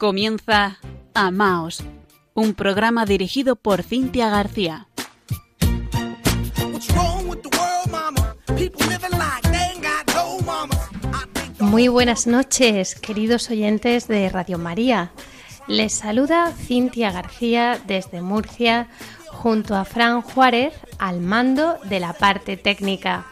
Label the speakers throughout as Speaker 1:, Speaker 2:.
Speaker 1: Comienza Amaos, un programa dirigido por Cintia García.
Speaker 2: Muy buenas noches, queridos oyentes de Radio María. Les saluda Cintia García desde Murcia, junto a Fran Juárez al mando de la parte técnica.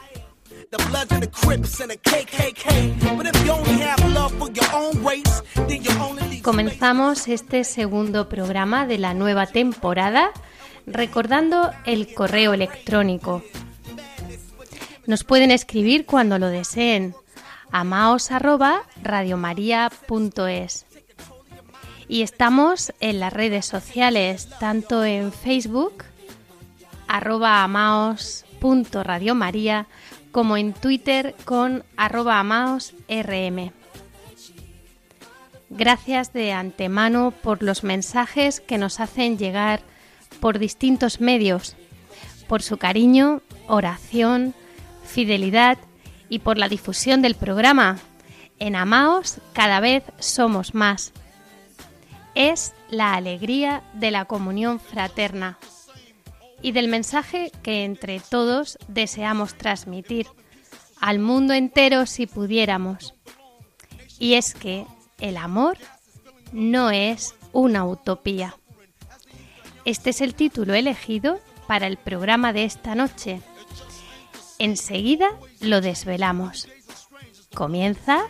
Speaker 2: Comenzamos este segundo programa de la nueva temporada recordando el correo electrónico. Nos pueden escribir cuando lo deseen amaos@radiomaria.es. Y estamos en las redes sociales, tanto en Facebook arroba como en Twitter con amaosrm. Gracias de antemano por los mensajes que nos hacen llegar por distintos medios, por su cariño, oración, fidelidad y por la difusión del programa. En Amaos cada vez somos más. Es la alegría de la comunión fraterna y del mensaje que entre todos deseamos transmitir al mundo entero si pudiéramos. Y es que el amor no es una utopía. Este es el título elegido para el programa de esta noche. Enseguida lo desvelamos. Comienza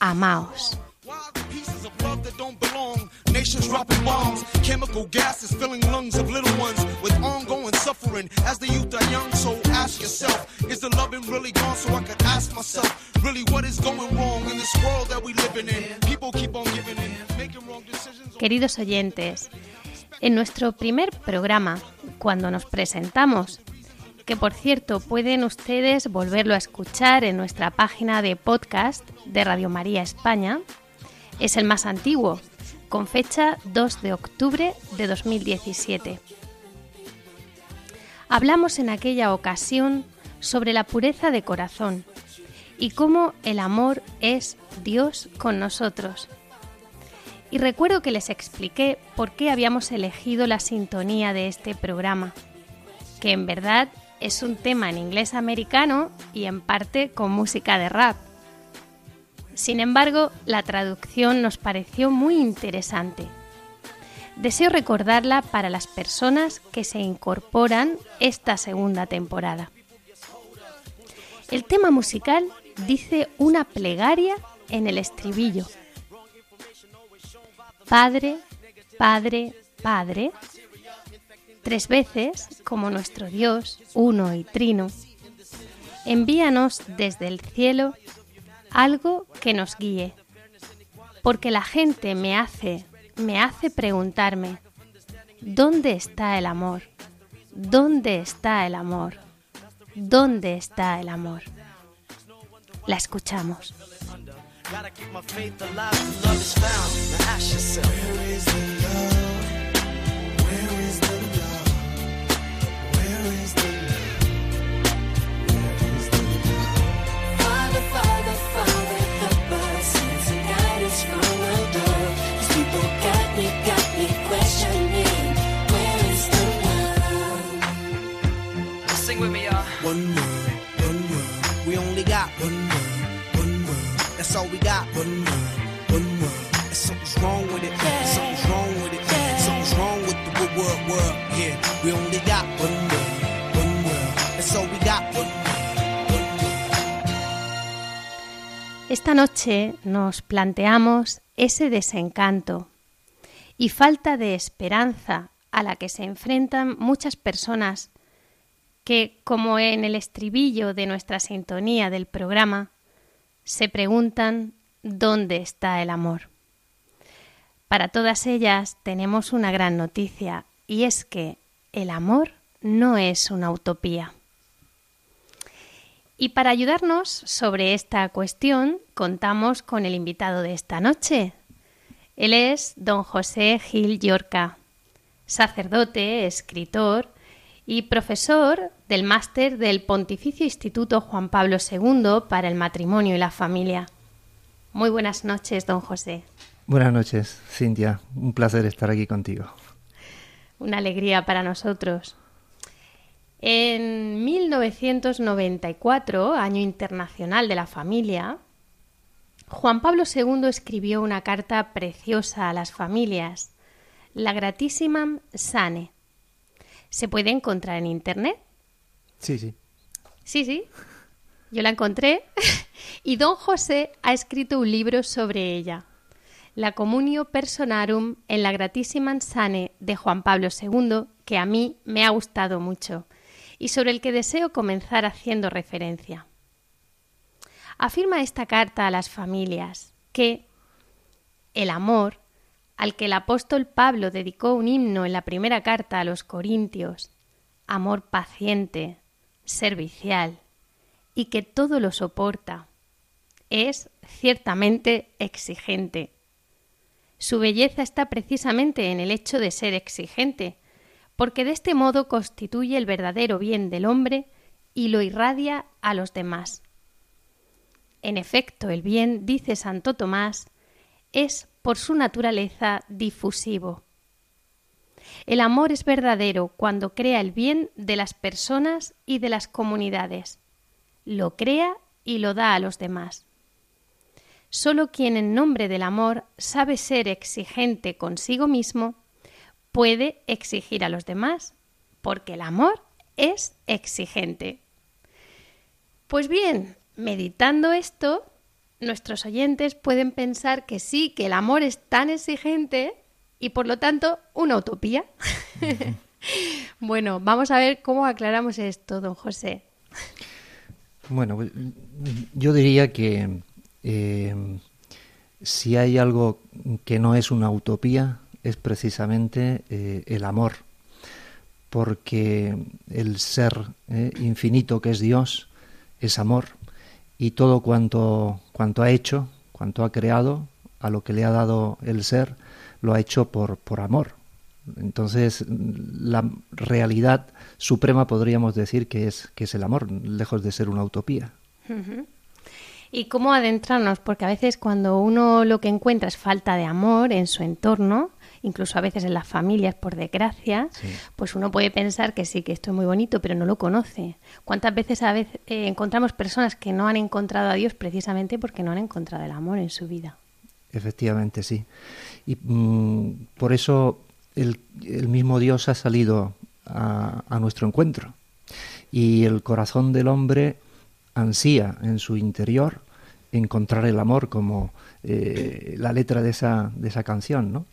Speaker 2: Amaos. Nations dropping bombs, chemical gases filling lungs of little ones with ongoing suffering as the youth are young. So ask yourself, is the loving really gone? So I could ask myself, really, what is going wrong in this world that we living in? People keep on giving in, making wrong decisions. Queridos oyentes, en nuestro primer programa, cuando nos presentamos, que por cierto pueden ustedes volverlo a escuchar en nuestra página de podcast de Radio María España, es el más antiguo, con fecha 2 de octubre de 2017. Hablamos en aquella ocasión sobre la pureza de corazón y cómo el amor es Dios con nosotros. Y recuerdo que les expliqué por qué habíamos elegido la sintonía de este programa, que en verdad es un tema en inglés americano y en parte con música de rap sin embargo, la traducción nos pareció muy interesante. Deseo recordarla para las personas que se incorporan esta segunda temporada. El tema musical dice una plegaria en el estribillo. Padre, Padre, Padre, tres veces, como nuestro Dios, uno y trino, envíanos desde el cielo algo que nos guíe. Porque la gente me hace, me hace preguntarme, ¿dónde está el amor? ¿Dónde está el amor? ¿Dónde está el amor? La escuchamos. Esta noche nos planteamos ese desencanto y falta de esperanza a la que se enfrentan muchas personas que, como en el estribillo de nuestra sintonía del programa, se preguntan ¿dónde está el amor? Para todas ellas tenemos una gran noticia y es que el amor no es una utopía. Y para ayudarnos sobre esta cuestión contamos con el invitado de esta noche. Él es don José Gil Yorca, sacerdote, escritor y profesor del máster del Pontificio Instituto Juan Pablo II para el Matrimonio y la Familia. Muy buenas noches, don José.
Speaker 3: Buenas noches, Cintia. Un placer estar aquí contigo.
Speaker 2: Una alegría para nosotros. En 1994, Año Internacional de la Familia, Juan Pablo II escribió una carta preciosa a las familias, la Gratissimam Sane. ¿Se puede encontrar en Internet?
Speaker 3: Sí, sí.
Speaker 2: Sí, sí. Yo la encontré y don José ha escrito un libro sobre ella. La Communio Personarum en la Gratissimam Sane de Juan Pablo II, que a mí me ha gustado mucho y sobre el que deseo comenzar haciendo referencia. Afirma esta carta a las familias que el amor, al que el apóstol Pablo dedicó un himno en la primera carta a los Corintios, amor paciente, servicial y que todo lo soporta, es ciertamente exigente. Su belleza está precisamente en el hecho de ser exigente, porque de este modo constituye el verdadero bien del hombre y lo irradia a los demás. En efecto, el bien, dice Santo Tomás, es por su naturaleza difusivo. El amor es verdadero cuando crea el bien de las personas y de las comunidades. Lo crea y lo da a los demás. Solo quien en nombre del amor sabe ser exigente consigo mismo puede exigir a los demás, porque el amor es exigente. Pues bien, meditando esto, nuestros oyentes pueden pensar que sí, que el amor es tan exigente y por lo tanto una utopía. bueno, vamos a ver cómo aclaramos esto, don José.
Speaker 3: Bueno, pues, yo diría que eh, si hay algo que no es una utopía, es precisamente eh, el amor, porque el ser eh, infinito que es Dios es amor y todo cuanto, cuanto ha hecho, cuanto ha creado, a lo que le ha dado el ser, lo ha hecho por, por amor. Entonces, la realidad suprema podríamos decir que es, que es el amor, lejos de ser una utopía.
Speaker 2: ¿Y cómo adentrarnos? Porque a veces cuando uno lo que encuentra es falta de amor en su entorno, incluso a veces en las familias, por desgracia, pues uno puede pensar que sí, que esto es muy bonito, pero no lo conoce. ¿Cuántas veces a veces eh, encontramos personas que no han encontrado a Dios precisamente porque no han encontrado el amor en su vida?
Speaker 3: Efectivamente, sí. Y mm, por eso el, mismo Dios ha salido a, nuestro encuentro. Y el corazón del hombre ansía en su interior encontrar el amor como eh, la letra de esa, de esa canción, ¿no?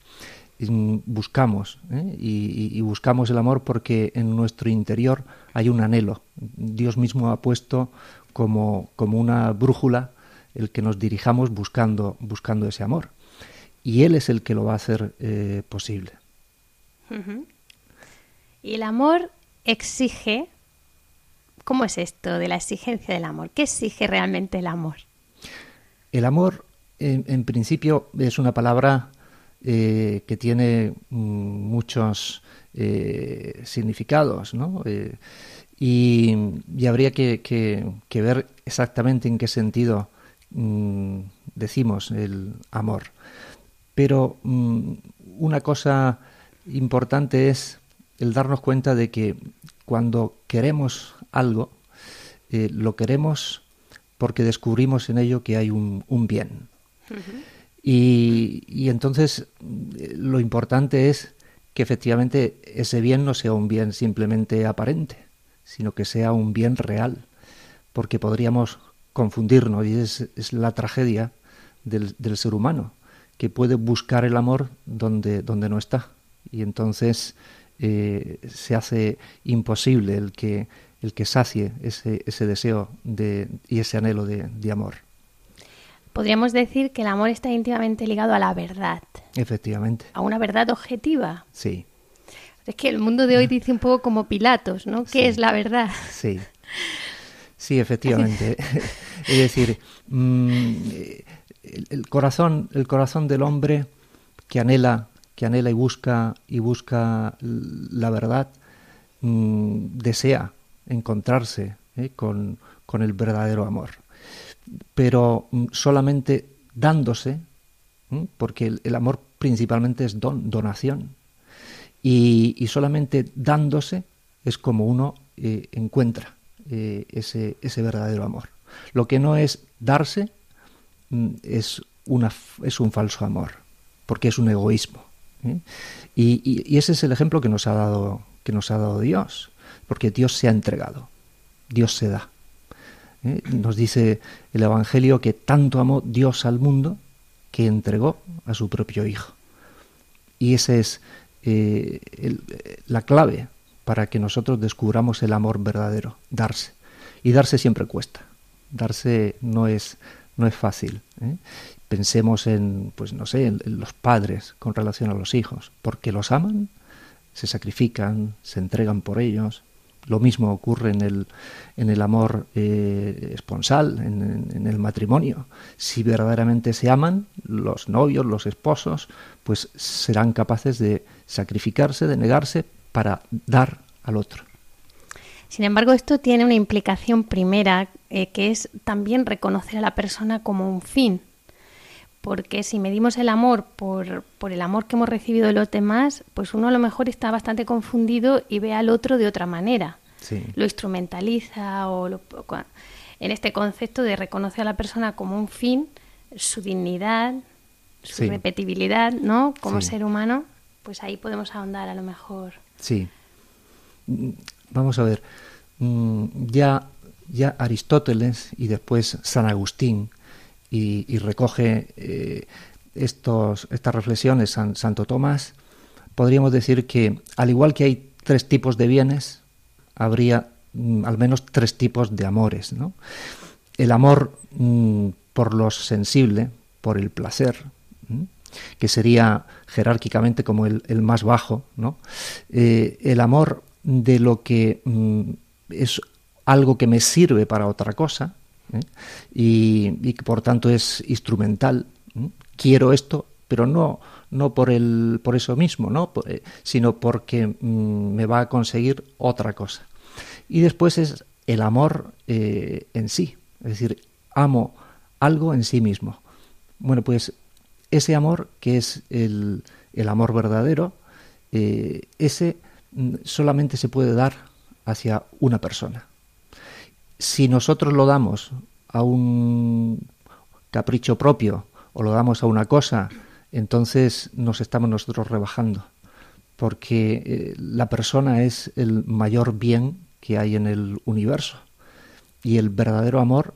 Speaker 3: Buscamos ¿eh? y, buscamos el amor porque en nuestro interior hay un anhelo. Dios mismo ha puesto como, como una brújula el que nos dirijamos buscando, buscando ese amor. Y Él es el que lo va a hacer eh, posible.
Speaker 2: Y el amor exige... ¿Cómo es esto de la exigencia del amor? ¿Qué exige realmente el amor?
Speaker 3: El amor, en principio, es una palabra eh, que tiene mm, muchos eh, significados, ¿no? Eh, y, habría que, ver exactamente en qué sentido mm, decimos el amor. Pero mm, una cosa importante es el darnos cuenta de que cuando queremos algo, lo queremos porque descubrimos en ello que hay un, bien. Y, entonces lo importante es que efectivamente ese bien no sea un bien simplemente aparente, sino que sea un bien real, porque podríamos confundirnos y es, la tragedia del, ser humano, que puede buscar el amor donde, donde no está. Y entonces eh, se hace imposible el que, el que sacie ese, ese deseo de, y ese anhelo de amor
Speaker 2: podríamos decir que el amor está íntimamente ligado a la verdad.
Speaker 3: Efectivamente.
Speaker 2: A una verdad objetiva.
Speaker 3: Sí.
Speaker 2: Es que el mundo de hoy dice un poco como Pilatos, ¿no? ¿Qué es la verdad?
Speaker 3: Sí. Sí, efectivamente. es decir, mm, el, corazón, el corazón del hombre que anhela, que anhela y busca y busca la verdad, mm, desea encontrarse ¿eh? con, con el verdadero amor pero mm, solamente dándose porque el, amor principalmente es don, donación. Y, solamente dándose es como uno eh, encuentra eh, ese, ese, verdadero amor. Lo que no es darse mm, es, una, es un falso amor, porque es un egoísmo. ¿eh? Y, y, ese es el ejemplo que nos ha dado, que nos ha dado Dios, porque Dios se ha entregado, Dios se da. Nos dice el Evangelio que tanto amó Dios al mundo que entregó a su propio Hijo. Y esa es eh, la clave para que nosotros descubramos el amor verdadero, darse. Y darse siempre cuesta. Darse no es, no es fácil. ¿eh? Pensemos en, pues no sé, en los padres con relación a los hijos, porque los aman, se sacrifican, se entregan por ellos, lo mismo ocurre en el, en el amor eh, esponsal, en, el matrimonio. Si verdaderamente se aman, los novios, los esposos, pues serán capaces de sacrificarse, de negarse para dar al otro.
Speaker 2: Sin embargo, esto tiene una implicación primera, eh, que es también reconocer a la persona como un fin. Porque si medimos el amor por, por el amor que hemos recibido de los demás, pues uno a lo mejor está bastante confundido y ve al otro de otra manera lo instrumentaliza o en este concepto de reconocer a la persona como un fin, su dignidad, su repetibilidad, ¿no? Como ser humano, pues ahí podemos ahondar a lo mejor.
Speaker 3: Sí. Vamos a ver. Mm, ya, ya Aristóteles y después San Agustín y, recoge eh, estos, estas reflexiones San, Santo Tomás, podríamos decir que al igual que hay tres tipos de bienes, habría mm, al menos tres tipos de amores. ¿no? El amor mm, por lo sensible, por el placer, que sería jerárquicamente como el, más bajo, ¿no? Eh, el amor de lo que mm, es algo que me sirve para otra cosa ¿eh? y, que por tanto es instrumental. Quiero esto, pero no, no por, el, por eso mismo, ¿no? Eh, sino porque me va a conseguir otra cosa. Y después es el amor eh, en sí, es decir, amo algo en sí mismo. Bueno, pues ese amor que es el, amor verdadero, eh, ese mm, solamente se puede dar hacia una persona. Si nosotros lo damos a un capricho propio o lo damos a una cosa, entonces nos estamos nosotros rebajando, porque eh, la persona es el mayor bien que hay en el universo. Y el verdadero amor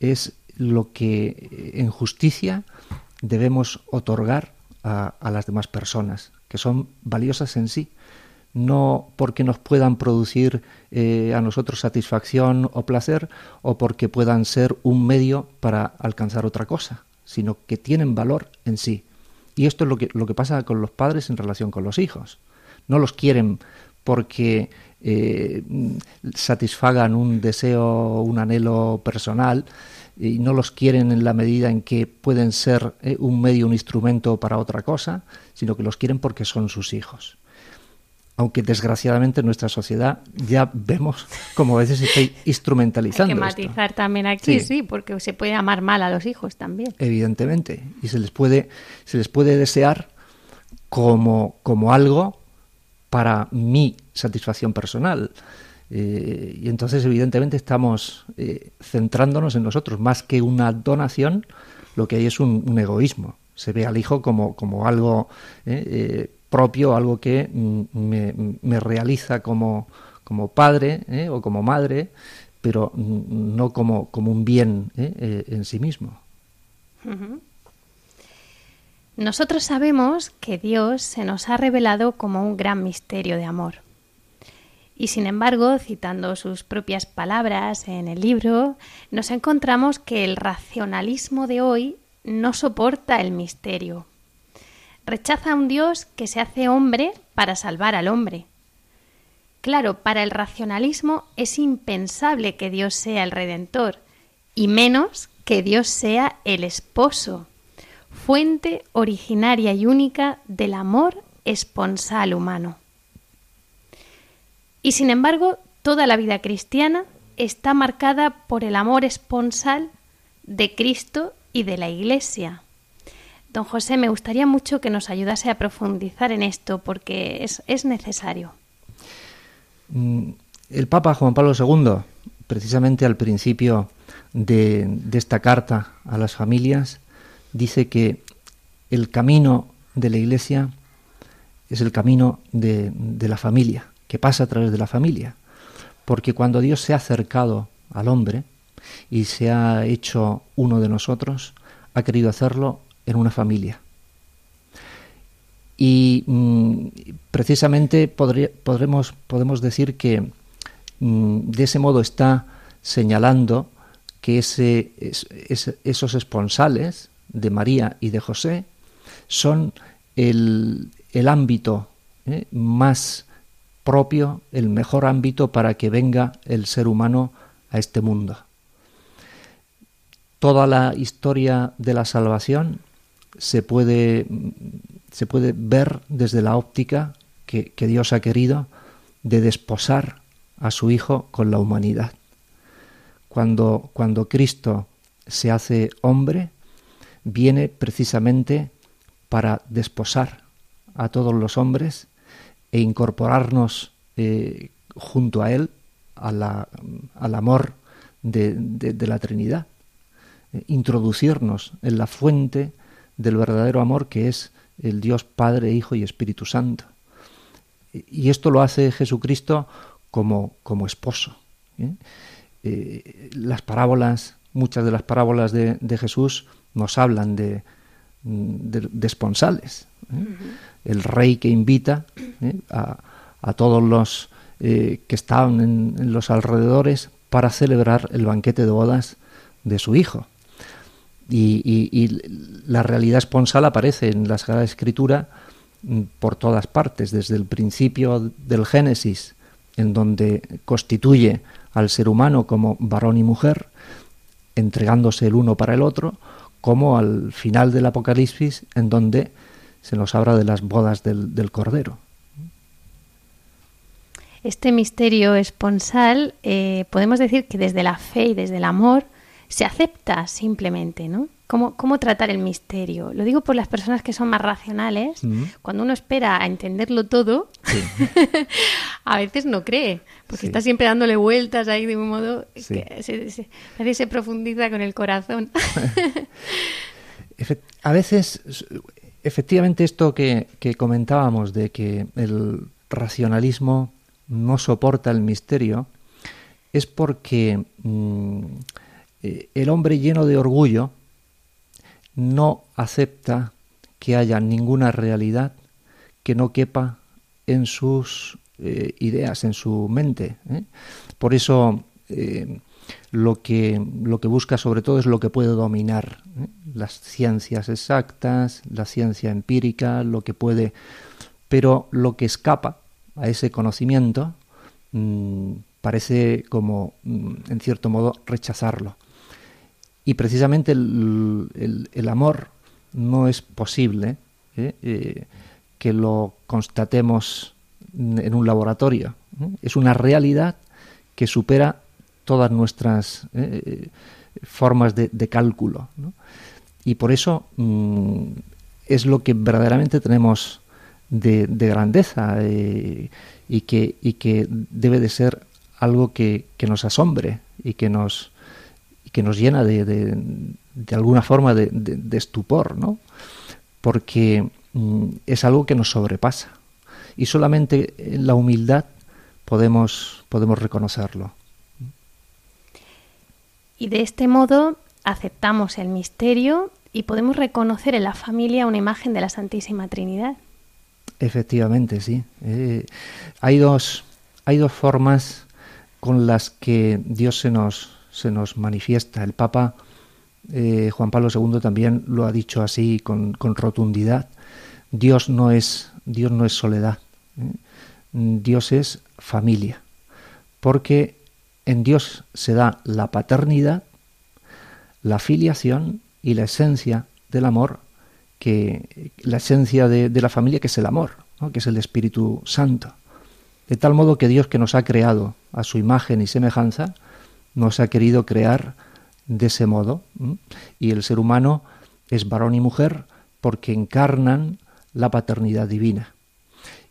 Speaker 3: es lo que en justicia debemos otorgar a, las demás personas, que son valiosas en sí, no porque nos puedan producir eh, a nosotros satisfacción o placer o porque puedan ser un medio para alcanzar otra cosa, sino que tienen valor en sí. Y esto es lo que, lo que pasa con los padres en relación con los hijos. No los quieren porque eh, satisfagan un deseo, un anhelo personal y no los quieren en la medida en que pueden ser eh, un medio, un instrumento para otra cosa, sino que los quieren porque son sus hijos. Aunque desgraciadamente en nuestra sociedad ya vemos como a veces se está instrumentalizando.
Speaker 2: Hay que matizar también aquí, sí. porque se puede amar mal a los hijos también.
Speaker 3: Evidentemente. Y se les puede, se les puede desear como, como algo para mi satisfacción personal. Eh, y entonces, evidentemente, estamos eh, centrándonos en nosotros. Más que una donación, lo que hay es un, egoísmo. Se ve al hijo como, como algo eh, propio, algo que mm, me, realiza como, como padre o como madre, pero mm, no como, como un bien en sí mismo.
Speaker 2: Nosotros sabemos que Dios se nos ha revelado como un gran misterio de amor. Y sin embargo, citando sus propias palabras en el libro, nos encontramos que el racionalismo de hoy no soporta el misterio. Rechaza a un Dios que se hace hombre para salvar al hombre. Claro, para el racionalismo es impensable que Dios sea el redentor, y menos que Dios sea el esposo fuente originaria y única del amor esponsal humano. Y sin embargo, toda la vida cristiana está marcada por el amor esponsal de Cristo y de la Iglesia, Don José, me gustaría mucho que nos ayudase a profundizar en esto porque es, es necesario.
Speaker 3: Mm, el Papa Juan Pablo II, precisamente al principio de, esta carta a las familias, dice que el camino de la Iglesia es el camino de, la familia, que pasa a través de la familia. Porque cuando Dios se ha acercado al hombre y se ha hecho uno de nosotros, ha querido hacerlo en una familia. Y mm, precisamente podemos decir que mm, de ese modo está señalando que ese, esos esponsales de María y de José son el, el ámbito ¿eh? más propio, el mejor ámbito para que venga el ser humano a este mundo. Toda la historia de la salvación se puede, se puede ver desde la óptica que, que Dios ha querido de desposar a su Hijo con la humanidad. Cuando, cuando Cristo se hace hombre, viene precisamente para desposar a todos los hombres e incorporarnos eh, junto a Él a la, al amor de, de, la Trinidad, eh, introducirnos en la fuente del verdadero amor que es el Dios Padre, Hijo y Espíritu Santo. Y esto lo hace Jesucristo como, como esposo. ¿eh? las parábolas, muchas de las parábolas de, de Jesús nos hablan de, de, esponsales. ¿eh? El rey que invita ¿eh? a, a, todos los eh, que estaban en, los alrededores para celebrar el banquete de bodas de su hijo. Y, y, la realidad esponsal aparece en la Sagrada Escritura mm, por todas partes, desde el principio del Génesis, en donde constituye al ser humano como varón y mujer, entregándose el uno para el otro, como al final del Apocalipsis, en donde se nos habla de las bodas del, Cordero.
Speaker 2: Este misterio esponsal, eh, podemos decir que desde la fe y desde el amor se acepta simplemente, ¿no? ¿Cómo, ¿Cómo, tratar el misterio? Lo digo por las personas que son más racionales. Cuando uno espera a entenderlo todo, a veces no cree, porque está siempre dándole vueltas ahí de un modo que se, se, se profundiza con el corazón.
Speaker 3: a veces, efectivamente, esto que, que comentábamos de que el racionalismo no soporta el misterio, es porque mm, eh, el hombre lleno de orgullo no acepta que haya ninguna realidad que no quepa en sus eh, ideas, en su mente. ¿eh? Por eso lo, que, lo que busca sobre todo es lo que puede dominar, las ciencias exactas, la ciencia empírica, lo que puede... Pero lo que escapa a ese conocimiento mm, parece como, mm, en cierto modo, rechazarlo. Y precisamente el, amor no es posible ¿eh? Eh, que lo constatemos en un laboratorio. ¿eh? Es una realidad que supera todas nuestras formas de, cálculo. Y por eso mm, es lo que verdaderamente tenemos de, grandeza y, que, y que debe de ser algo que, que nos asombre y que nos, que nos llena de, de, alguna forma de, estupor, ¿no? Porque mm, es algo que nos sobrepasa y solamente en la humildad podemos, podemos reconocerlo.
Speaker 2: Y de este modo aceptamos el misterio y podemos reconocer en la familia una imagen de la Santísima Trinidad.
Speaker 3: Efectivamente, sí. Eh, hay, dos, hay dos formas con las que Dios se nos, se nos manifiesta. El Papa eh, Juan Pablo II también lo ha dicho así con, rotundidad. Dios no es, Dios no es soledad, ¿eh? Dios es familia, porque en Dios se da la paternidad, la filiación y la esencia del amor, que la esencia de, la familia que es el amor, que es el Espíritu Santo. De tal modo que Dios que nos ha creado a su imagen y semejanza, nos ha querido crear de ese modo. Y el ser humano es varón y mujer porque encarnan la paternidad divina.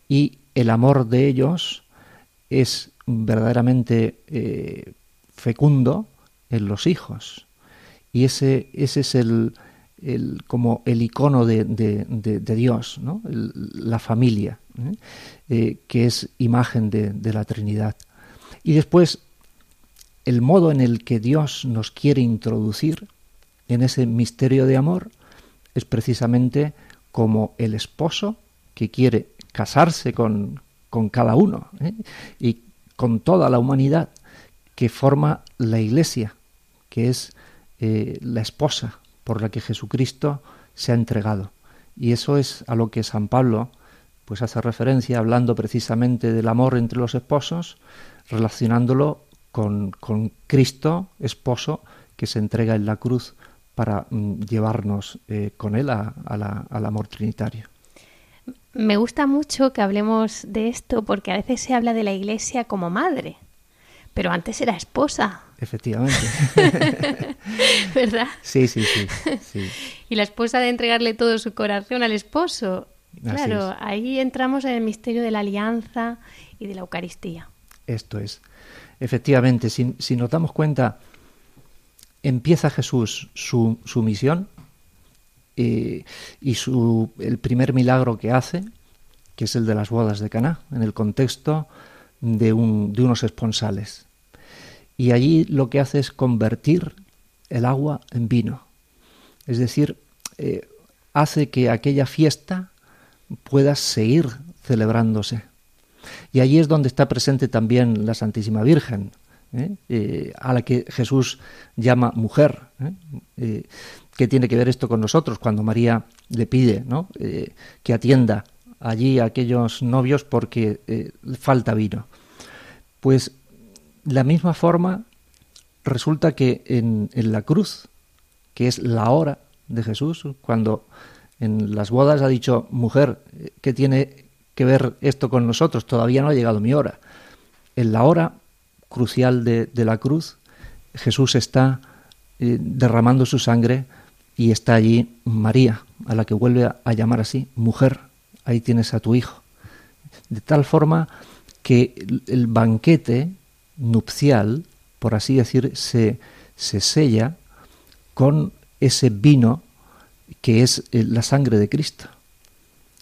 Speaker 3: Y el amor de ellos es verdaderamente eh, fecundo en los hijos. Y ese, ese es el, el, como el icono de, Dios, ¿no? la familia, ¿eh? Eh, que es imagen de, la Trinidad. Y después, el modo en el que Dios nos quiere introducir en ese misterio de amor es precisamente como el esposo que quiere casarse con, con cada uno ¿eh? y con toda la humanidad que forma la iglesia, que es la esposa por la que Jesucristo se ha entregado. Y eso es a lo que San Pablo pues hace referencia hablando precisamente del amor entre los esposos, relacionándolo con, Cristo, esposo, que se entrega en la cruz para mm, llevarnos eh, con él al amor trinitario.
Speaker 2: Me gusta mucho que hablemos de esto porque a veces se habla de la Iglesia como madre, pero antes era esposa.
Speaker 3: Efectivamente.
Speaker 2: ¿Verdad?
Speaker 3: Sí, sí, sí,
Speaker 2: Y la esposa de entregarle todo su corazón al esposo. Claro, ahí entramos en el misterio de la alianza y de la Eucaristía.
Speaker 3: Esto es. Efectivamente, si, nos damos cuenta, empieza Jesús su, su misión eh, y su, el primer milagro que hace, que es el de las bodas de Caná, en el contexto de, un, de unos esponsales y allí lo que hace es convertir el agua en vino. Es decir, eh, hace que aquella fiesta pueda seguir celebrándose. Y allí es donde está presente también la Santísima Virgen, ¿eh? Eh, a la que Jesús llama mujer. ¿Qué tiene que ver esto con nosotros cuando María le pide que atienda allí a aquellos novios porque falta vino? Pues la misma forma, resulta que en, la cruz, que es la hora de Jesús, cuando en las bodas ha dicho, mujer, ¿qué tiene que ver esto con nosotros? Todavía no ha llegado mi hora. En la hora crucial de, la cruz, Jesús está eh, derramando su sangre y está allí María, a la que vuelve a llamar así, mujer, ahí tienes a tu hijo. De tal forma que el banquete nupcial, por así decir, se, se sella con ese vino que es eh, la sangre de Cristo.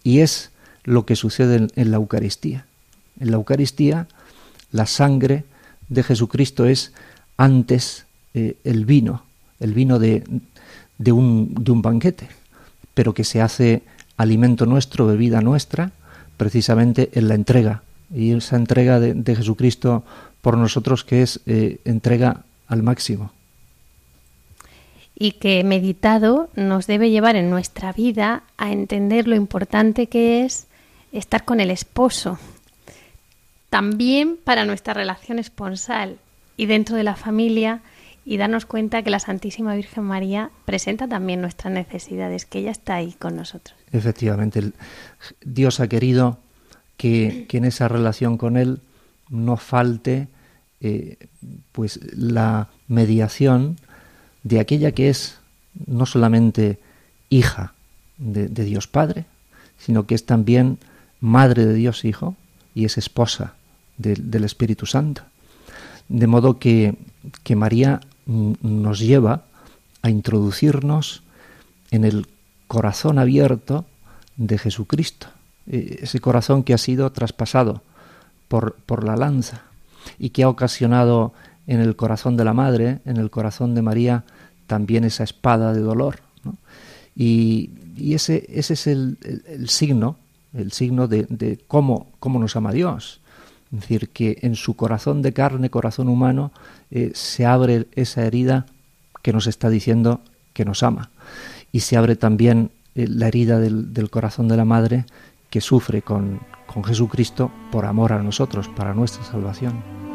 Speaker 3: Y es lo que sucede en, la Eucaristía. En la Eucaristía, la sangre de Jesucristo es antes eh, el vino, el vino de, un, de un banquete, pero que se hace alimento nuestro, bebida nuestra, precisamente en la entrega. Y esa entrega de, de Jesucristo por nosotros que es eh, entrega al máximo.
Speaker 2: Y que meditado nos debe llevar en nuestra vida a entender lo importante que es estar con el esposo, también para nuestra relación esponsal y dentro de la familia y darnos cuenta que la Santísima Virgen María presenta también nuestras necesidades, que ella está ahí con nosotros.
Speaker 3: Efectivamente, Dios ha querido que, en esa relación con Él no falte eh, pues la mediación de aquella que es no solamente hija de, Dios Padre, sino que es también madre de Dios Hijo y es esposa del Espíritu Santo. De modo que, que María nos lleva a introducirnos en el corazón abierto de Jesucristo, eh, ese corazón que ha sido traspasado por, por la lanza, y que ha ocasionado en el corazón de la Madre, en el corazón de María, también esa espada de dolor. Y, ese, ese es el, signo, el signo de, cómo, cómo, nos ama Dios. Es decir, que en su corazón de carne, corazón humano, eh, se abre esa herida que nos está diciendo que nos ama. Y se abre también eh, la herida del, del corazón de la Madre que sufre con, con Jesucristo por amor a nosotros, para nuestra salvación.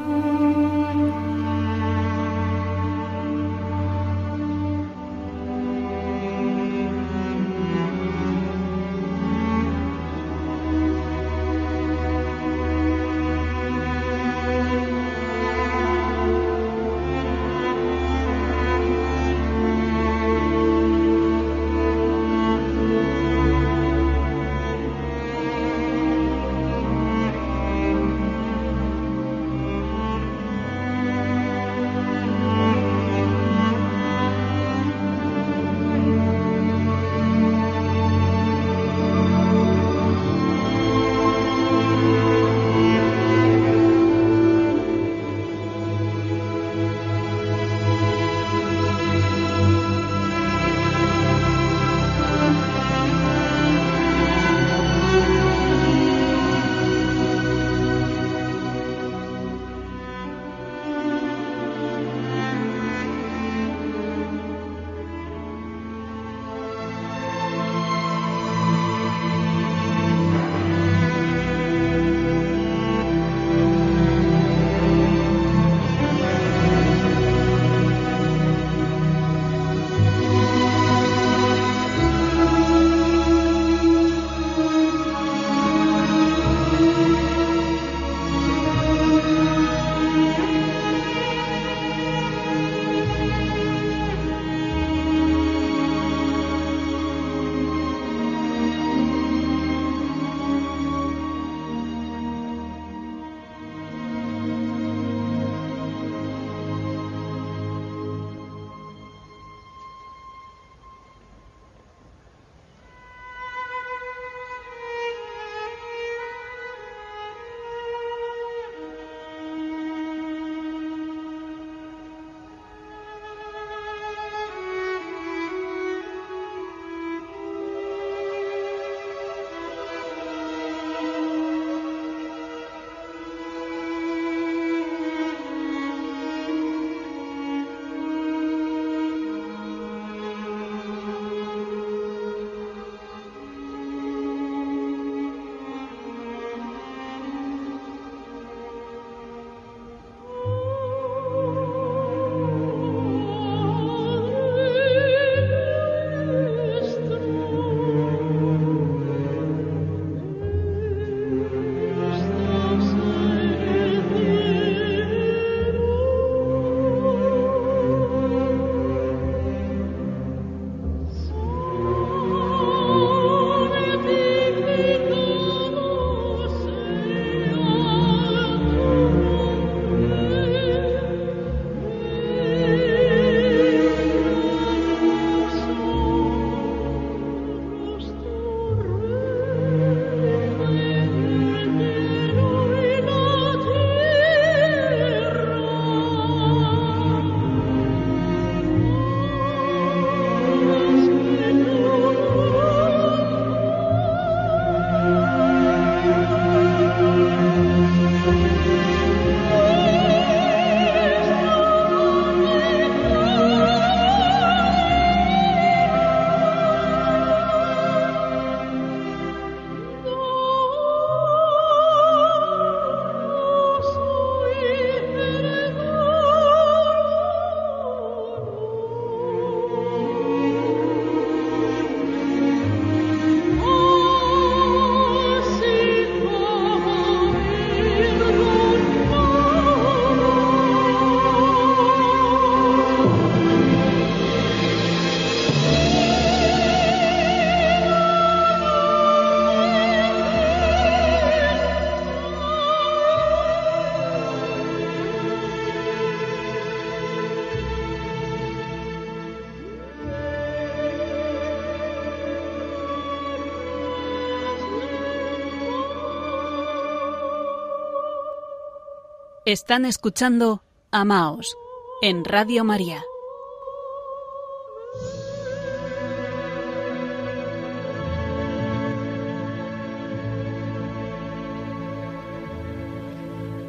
Speaker 1: Están escuchando Amaos en Radio María.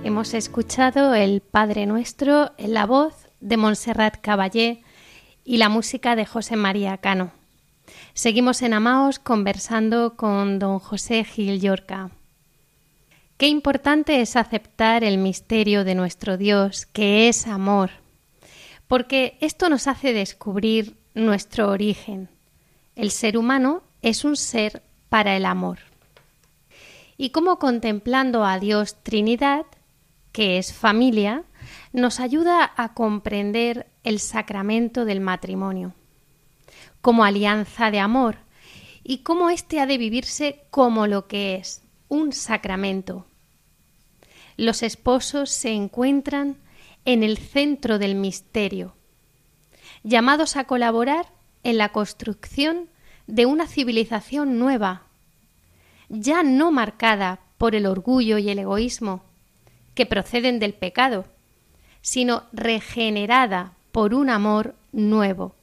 Speaker 2: Hemos escuchado el Padre Nuestro en la voz de Montserrat Caballé y la música de José María Cano. Seguimos en Amaos conversando con don José Gil Yorca. Qué importante es aceptar el misterio de nuestro Dios, que es amor, porque esto nos hace descubrir nuestro origen. El ser humano es un ser para el amor. Y como contemplando a Dios Trinidad, que es familia, nos ayuda a comprender el sacramento del matrimonio como alianza de amor y cómo éste ha de vivirse como lo que es, un sacramento. Los esposos se encuentran en el centro del misterio, llamados a colaborar en la construcción de una civilización nueva, ya no marcada por el orgullo y el egoísmo, que proceden del pecado, sino regenerada por un amor nuevo.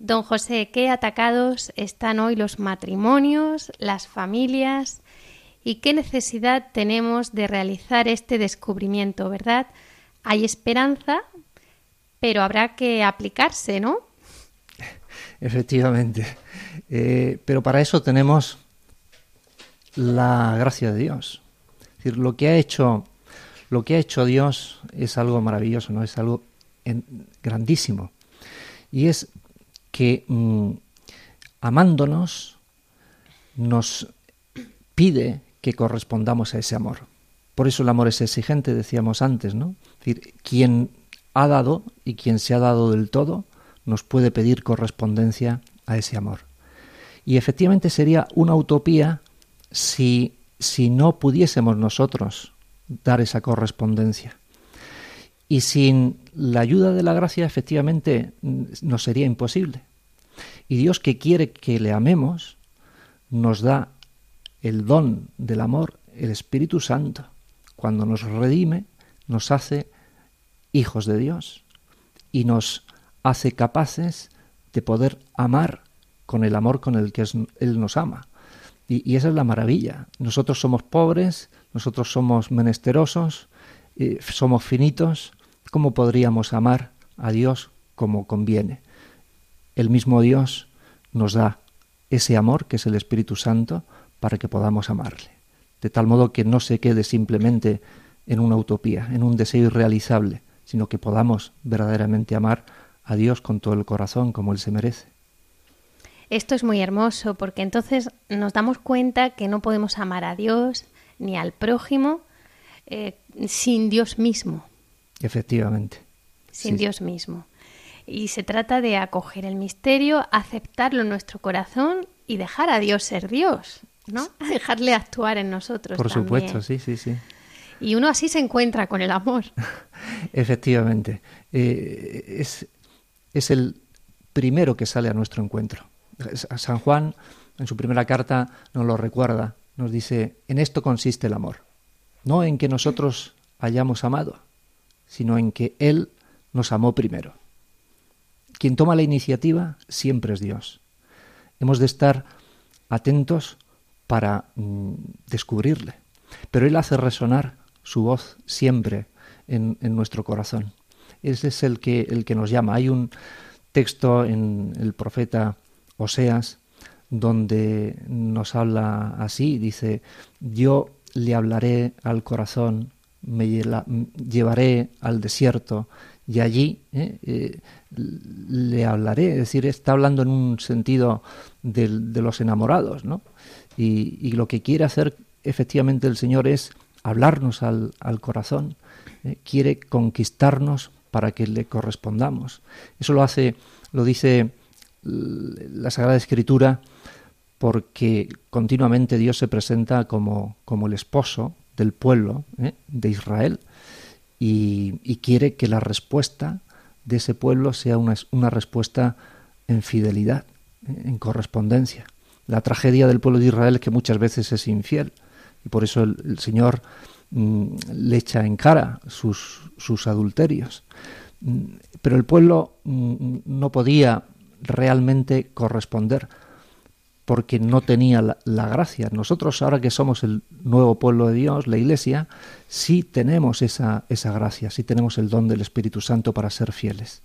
Speaker 2: Don José, ¿qué atacados están hoy los matrimonios, las familias y qué necesidad tenemos de realizar este descubrimiento, verdad? Hay esperanza, pero habrá que aplicarse, ¿no?
Speaker 3: Efectivamente. Eh, pero para eso tenemos la gracia de Dios decir, lo que ha hecho, lo que ha hecho Dios es algo maravilloso, ¿no? Es algo grandísimo. Y es que mm, amándonos nos pide que correspondamos a ese amor. Por eso el amor es exigente, decíamos antes, ¿no? Decir, quien ha dado y quien se ha dado del todo nos puede pedir correspondencia a ese amor. Y efectivamente sería una utopía si si no pudiésemos nosotros dar esa correspondencia. Y sin la ayuda de la gracia efectivamente nos sería imposible. Y Dios que quiere que le amemos, nos da el don del amor, el Espíritu Santo. Cuando nos redime, nos hace hijos de Dios y nos hace capaces de poder amar con el amor con el que Él nos ama. Y, esa es la maravilla. Nosotros somos pobres, nosotros somos menesterosos, eh, somos finitos. ¿Cómo podríamos amar a Dios como conviene? El mismo Dios nos da ese amor, que es el Espíritu Santo, para que podamos amarle. De tal modo que no se quede simplemente en una utopía, en un deseo irrealizable, sino que podamos verdaderamente amar a Dios con todo el corazón como Él se merece.
Speaker 2: Esto es muy hermoso porque entonces nos damos cuenta que no podemos amar a Dios ni al prójimo eh, sin Dios mismo.
Speaker 3: Efectivamente.
Speaker 2: Sin Dios mismo. Y se trata de acoger el misterio, aceptarlo en nuestro corazón y dejar a Dios ser Dios, ¿no? Dejarle actuar en nosotros.
Speaker 3: Por supuesto, sí, sí, sí.
Speaker 2: Y uno así se encuentra con el amor.
Speaker 3: Efectivamente. Eh, es, es el primero que sale a nuestro encuentro. San Juan, en su primera carta, nos lo recuerda. Nos dice, en esto consiste el amor. No en que nosotros hayamos amado, sino en que Él nos amó primero. Quien toma la iniciativa siempre es Dios. Hemos de estar atentos para mm, descubrirle. Pero Él hace resonar su voz siempre en, nuestro corazón. Ese es el que, el que nos llama. Hay un texto en el profeta Oseas, donde nos habla así, dice, yo le hablaré al corazón, me llevaré al desierto y allí eh, eh, le hablaré, es decir, está hablando en un sentido de, los enamorados, ¿no? Y, lo que quiere hacer efectivamente el Señor es hablarnos al, corazón, eh, quiere conquistarnos para que le correspondamos. Eso lo hace, lo dice la Sagrada Escritura porque continuamente Dios se presenta como, como el esposo del pueblo ¿eh? de Israel y, quiere que la respuesta de ese pueblo sea una, respuesta en fidelidad, ¿eh? en correspondencia. La tragedia del pueblo de Israel es que muchas veces es infiel y por eso el, Señor mm, le echa en cara sus, sus adulterios. Mm, pero el pueblo mm, no podía realmente corresponder porque no tenía la, gracia. Nosotros ahora que somos el nuevo pueblo de Dios, la Iglesia, sí tenemos esa, esa gracia, sí tenemos el don del Espíritu Santo para ser fieles.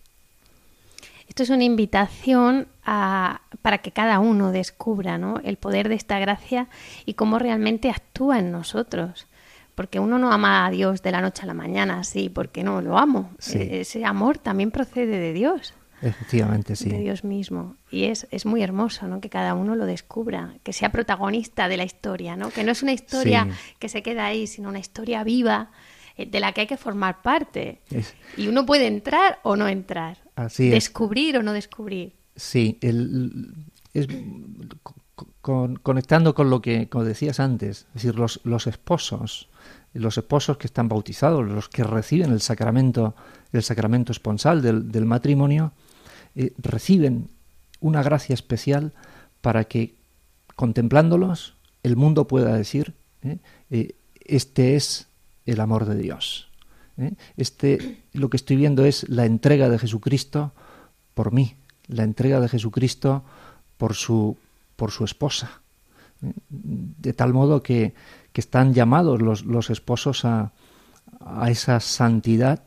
Speaker 2: Esto es una invitación a, para que cada uno descubra ¿no? el poder de esta gracia y cómo realmente actúa en nosotros. Porque uno no ama a Dios de la noche a la mañana, sí, porque no lo amo. E-, ese amor también procede de Dios.
Speaker 3: Efectivamente, sí.
Speaker 2: De Dios mismo. Y es, es muy hermoso, ¿no? Que cada uno lo descubra, que sea protagonista de la historia, ¿no? Que no es una historia que se queda ahí, sino una historia viva eh, de la que hay que formar parte. Y uno puede entrar o no entrar.
Speaker 3: Así
Speaker 2: descubrir o no descubrir.
Speaker 3: Sí, el, es, conectando con lo que como decías antes, es decir, los, los esposos, los esposos que están bautizados, los que reciben el sacramento, el sacramento esponsal del, del matrimonio, eh, reciben una gracia especial para que contemplándolos el mundo pueda decir eh, eh, este es el amor de Dios este lo que estoy viendo es la entrega de Jesucristo por mí la entrega de Jesucristo por su por su esposa de tal modo que, que están llamados los, los esposos a, a esa santidad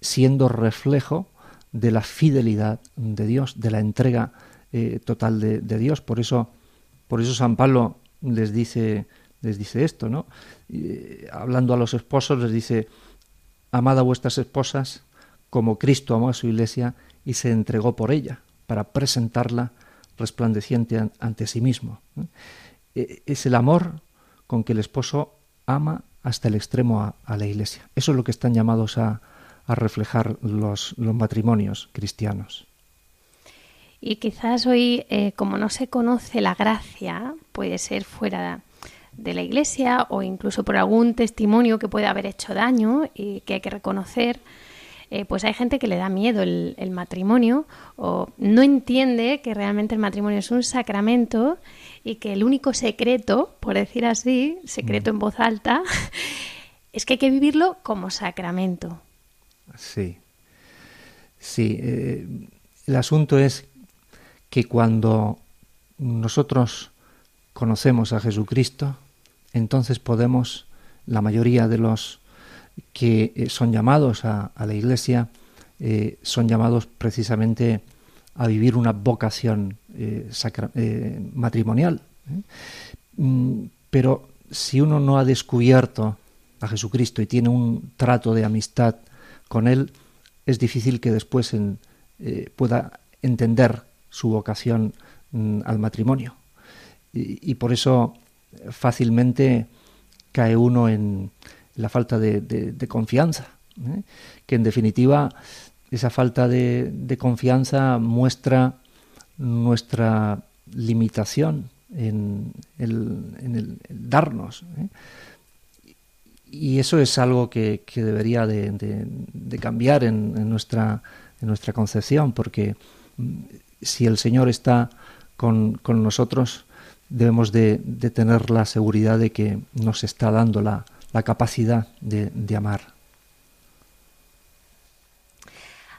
Speaker 3: siendo reflejo de la fidelidad de Dios, de la entrega eh, total de, Dios. Por eso, por eso San Pablo les dice, les dice esto, ¿no? hablando a los esposos les dice, amad a vuestras esposas como Cristo amó a su iglesia y se entregó por ella, para presentarla resplandeciente ante sí mismo. E, es el amor con que el esposo ama hasta el extremo a la iglesia. Eso es lo que están llamados a, a reflejar los, los matrimonios cristianos.
Speaker 2: Y quizás hoy, eh, como no se conoce la gracia, puede ser fuera de la iglesia o incluso por algún testimonio que puede haber hecho daño y que hay que reconocer, eh, pues hay gente que le da miedo el, el, matrimonio o no entiende que realmente el matrimonio es un sacramento y que el único secreto, por decir así, secreto mm. en voz alta, es que hay que vivirlo como sacramento.
Speaker 3: Sí. Sí. Eh, el asunto es que cuando nosotros conocemos a Jesucristo, entonces podemos, la mayoría de los que eh, son llamados a, la Iglesia, eh, son llamados precisamente a vivir una vocación matrimonial. Mm, pero si uno no ha descubierto a Jesucristo y tiene un trato de amistad con él, es difícil que después eh, pueda entender su vocación mm, al matrimonio. Y, por eso fácilmente cae uno en la falta de, confianza, ¿eh? que en definitiva esa falta de, confianza muestra nuestra limitación en el, darnos. ¿eh? y eso es algo que, debería de, cambiar en, nuestra, en nuestra concepción, porque mm, si el Señor está con, nosotros, debemos de, tener la seguridad de que nos está dando la, la capacidad de, amar.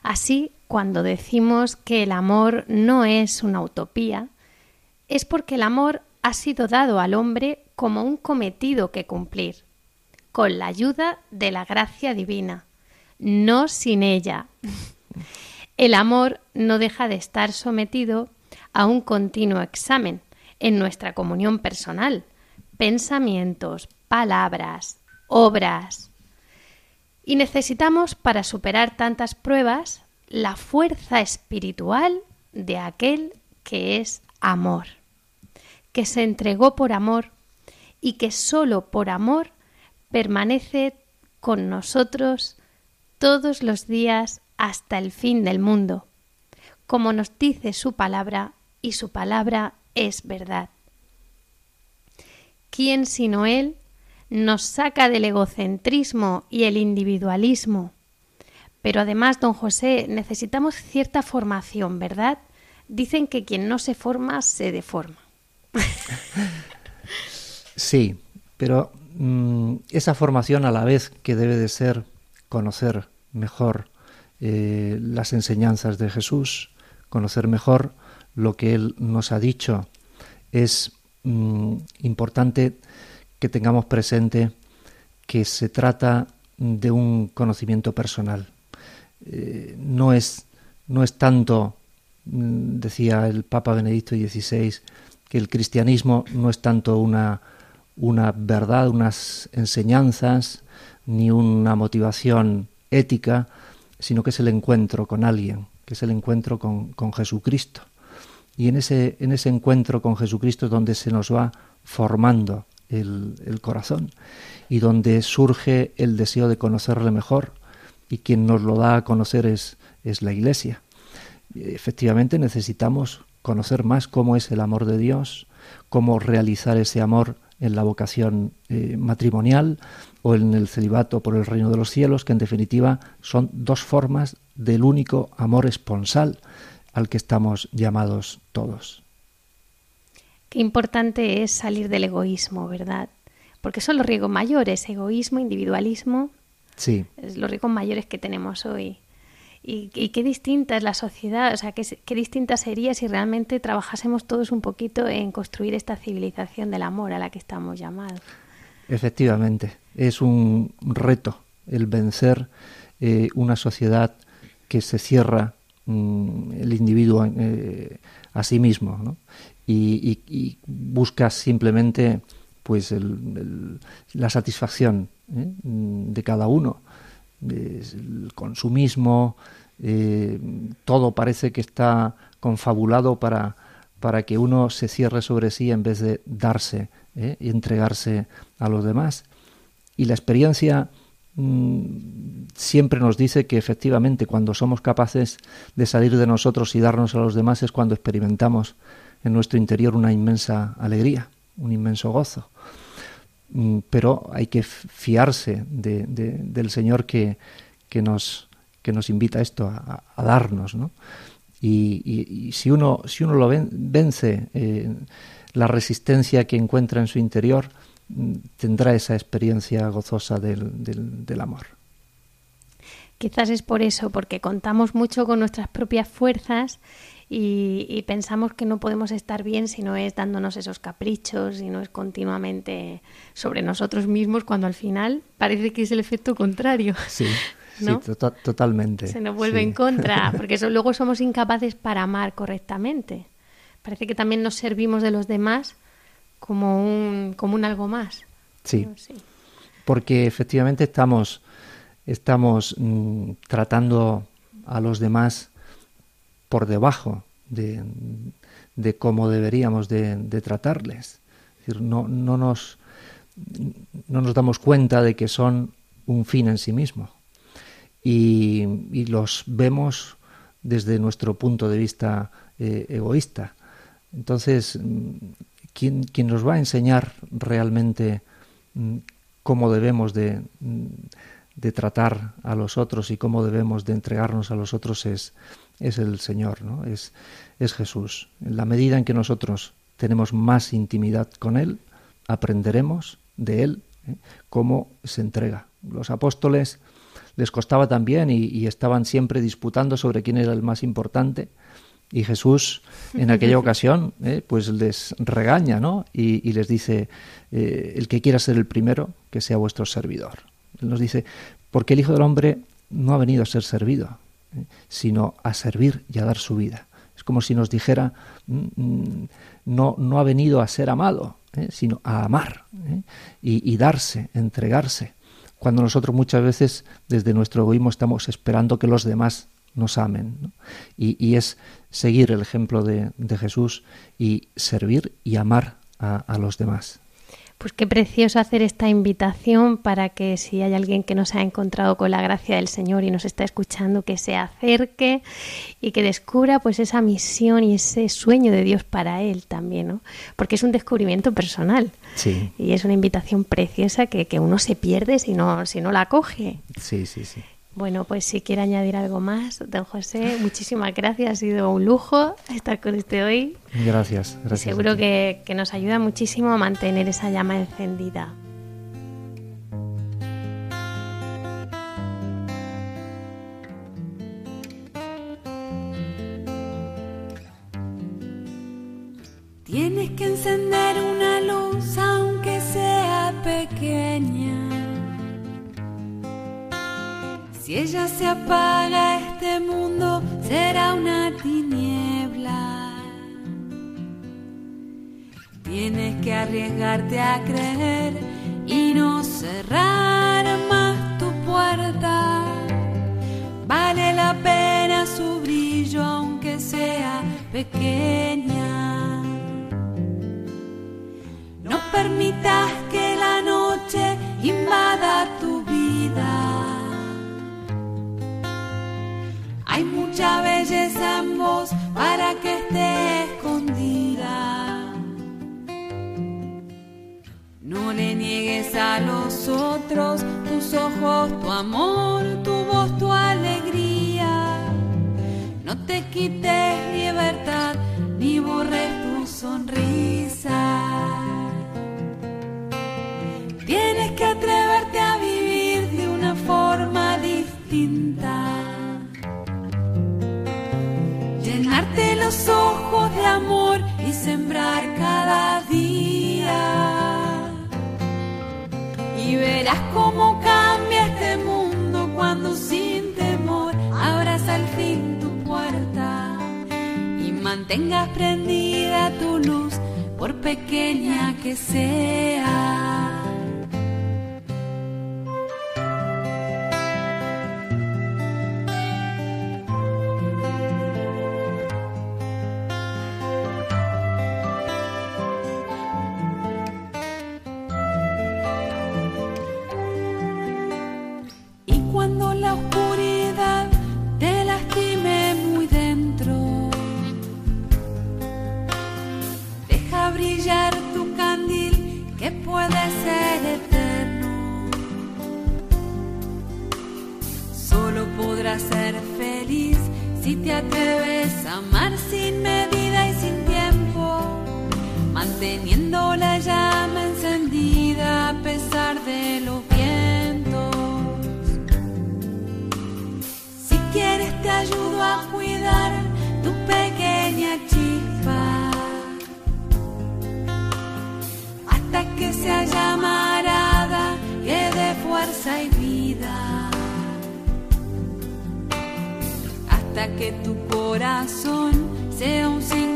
Speaker 2: Así, cuando decimos que el amor no es una utopía, es porque el amor ha sido dado al hombre como un cometido que cumplir con la ayuda de la gracia divina, no sin ella. El amor no deja de estar sometido a un continuo examen en nuestra comunión personal, pensamientos, palabras, obras. Y necesitamos para superar tantas pruebas la fuerza espiritual de aquel que es amor, que se entregó por amor y que sólo por amor permanece con nosotros todos los días hasta el fin del mundo, como nos dice su palabra, y su palabra es verdad. ¿Quién sino Él nos saca del egocentrismo y el individualismo? Pero además, don José, necesitamos cierta formación, ¿verdad? Dicen que quien no se forma se deforma.
Speaker 3: Sí, pero mm, esa formación a la vez que debe de ser conocer mejor eh, las enseñanzas de Jesús, conocer mejor lo que Él nos ha dicho, es mm, importante que tengamos presente que se trata de un conocimiento personal. Eh, no, es, no es tanto, mm, decía el Papa Benedicto XVI, que el cristianismo no es tanto una, una verdad, unas enseñanzas, ni una motivación ética, sino que es el encuentro con alguien, que es el encuentro con, con Jesucristo. Y en ese, en ese encuentro con Jesucristo es donde se nos va formando el, el corazón y donde surge el deseo de conocerle mejor y quien nos lo da a conocer es, es la Iglesia. Efectivamente necesitamos conocer más cómo es el amor de Dios, cómo realizar ese amor en la vocación eh, matrimonial o en el celibato por el reino de los cielos, que en definitiva son dos formas del único amor esponsal al que estamos llamados todos.
Speaker 2: Qué importante es salir del egoísmo, ¿verdad? Porque son los riesgos mayores, egoísmo, individualismo.
Speaker 3: Sí.
Speaker 2: Es los riesgos mayores que tenemos hoy. Y, qué distinta es la sociedad, o sea, qué, qué distinta sería si realmente trabajásemos todos un poquito en construir esta civilización del amor a la que estamos llamados.
Speaker 3: Efectivamente, es un reto el vencer eh, una sociedad que se cierra mm, el individuo eh, a sí mismo ¿no? y, busca simplemente pues la satisfacción ¿eh? de cada uno el consumismo, eh, todo parece que está confabulado para, para que uno se cierre sobre sí en vez de darse ¿eh? y entregarse a los demás. Y la experiencia mm, siempre nos dice que efectivamente cuando somos capaces de salir de nosotros y darnos a los demás es cuando experimentamos en nuestro interior una inmensa alegría, un inmenso gozo. Mm, pero hay que fiarse de, del Señor que, que, nos, que nos invita a esto, a, darnos. ¿no? Y, si, uno, si uno lo vence, eh, la resistencia que encuentra en su interior, mm, tendrá esa experiencia gozosa del, del, del amor.
Speaker 2: Quizás es por eso, porque contamos mucho con nuestras propias fuerzas y, pensamos que no podemos estar bien si no es dándonos esos caprichos, si no es continuamente sobre nosotros mismos, cuando al final parece que es el efecto contrario.
Speaker 3: Sí. Tota-, totalmente.
Speaker 2: Se nos vuelve en contra, porque eso, luego somos incapaces para amar correctamente. Parece que también nos servimos de los demás como un, como un algo más.
Speaker 3: Sí. Porque efectivamente estamos, estamos mm, tratando a los demás por debajo de, cómo deberíamos de, tratarles. Es decir, no, no, nos, no nos damos cuenta de que son un fin en sí mismo. Y, los vemos desde nuestro punto de vista eh, egoísta. Entonces, ¿quién, nos va a enseñar realmente mm, cómo debemos de, de tratar a los otros y cómo debemos de entregarnos a los otros es, es el Señor, ¿no? es, es Jesús. En la medida en que nosotros tenemos más intimidad con Él, aprenderemos de Él ¿eh? cómo se entrega. Los apóstoles les costaba también y, estaban siempre disputando sobre quién era el más importante. Y Jesús en aquella ocasión ¿eh? pues les regaña ¿no? y, les dice, eh, el que quiera ser el primero, que sea vuestro servidor. Él nos dice, porque el Hijo del Hombre no ha venido a ser servido, sino a servir y a dar su vida. Es como si nos dijera, mm, mm, no, no ha venido a ser amado, ¿eh? sino a amar ¿eh? y, darse, entregarse. Cuando nosotros muchas veces desde nuestro egoísmo estamos esperando que los demás nos amen. Y, es seguir el ejemplo de, Jesús y servir y amar a los demás.
Speaker 2: Pues qué precioso hacer esta invitación para que si hay alguien que no se ha encontrado con la gracia del Señor y nos está escuchando, que se acerque y que descubra pues esa misión y ese sueño de Dios para él también, ¿no? Porque es un descubrimiento personal.
Speaker 3: Sí.
Speaker 2: Y es una invitación preciosa que, que uno se pierde si no, si no la coge.
Speaker 3: Sí, sí, sí.
Speaker 2: Bueno, pues si quiere añadir algo más, don José, muchísimas gracias. Ha sido un lujo estar con usted hoy.
Speaker 3: Gracias, gracias.
Speaker 2: Seguro que, que nos ayuda muchísimo a mantener esa llama encendida.
Speaker 4: Tienes que encender una luz aunque sea pequeña. Si ella se apaga, este mundo será una tiniebla. Tienes que arriesgarte a creer y no cerrar más tu puerta. Vale la pena su brillo aunque sea pequeña. No permitas que la noche invada tu vida. Mucha belleza en vos para que esté escondida. No le niegues a los otros tus ojos, tu amor, tu voz, tu alegría. No te quites libertad ni borres tu sonrisa. Tienes que atreverte a vivir de una forma distinta. Los ojos de amor y sembrar cada día. Y verás cómo cambia este mundo cuando sin temor abras al fin tu puerta y mantengas prendida tu luz por pequeña que sea. Quieres te ayudo a cuidar tu pequeña chispa hasta que sea llamarada que dé fuerza y vida. Hasta que tu corazón sea un signo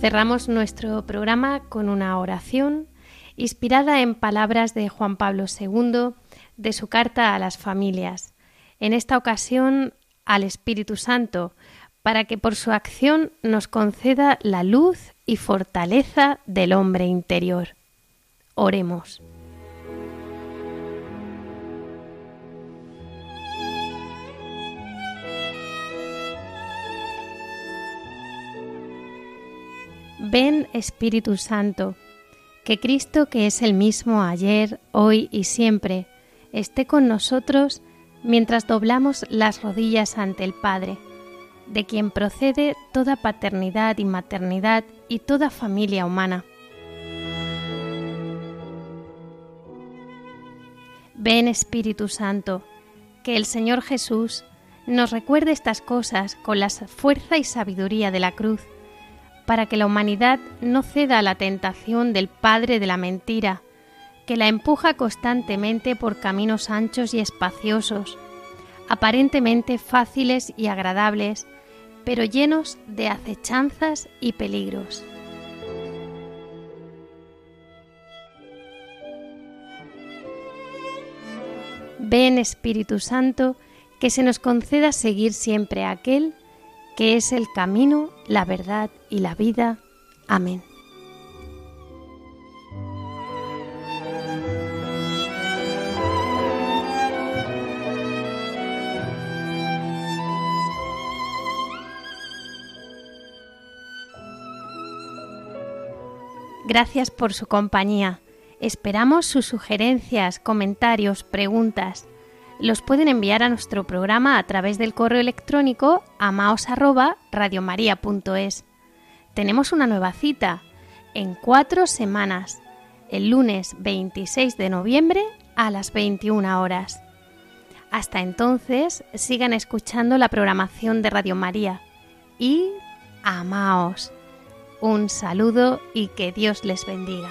Speaker 2: Cerramos nuestro programa con una oración inspirada en palabras de Juan Pablo II de su carta a las familias, en esta ocasión al Espíritu Santo, para que por su acción nos conceda la luz y fortaleza del hombre interior. Oremos. Ven Espíritu Santo, que Cristo, que es el mismo ayer, hoy y siempre, esté con nosotros mientras doblamos las rodillas ante el Padre, de quien procede toda paternidad y maternidad y toda familia humana. Ven Espíritu Santo, que el Señor Jesús nos recuerde estas cosas con la fuerza y sabiduría de la cruz, para que la humanidad no ceda a la tentación del Padre de la mentira, que la empuja constantemente por caminos anchos y espaciosos, aparentemente fáciles y agradables, pero llenos de acechanzas y peligros. Ven Espíritu Santo, que se nos conceda seguir siempre a aquel que es el camino, la verdad y la vida. Amén. Gracias por su compañía. Esperamos sus sugerencias, comentarios, preguntas. Los pueden enviar a nuestro programa a través del correo electrónico amaos@radiomaria.es. Tenemos una nueva cita en cuatro semanas, el lunes 26 de noviembre a las 21 horas. Hasta entonces, sigan escuchando la programación de Radio María y amaos. Un saludo y que Dios les bendiga.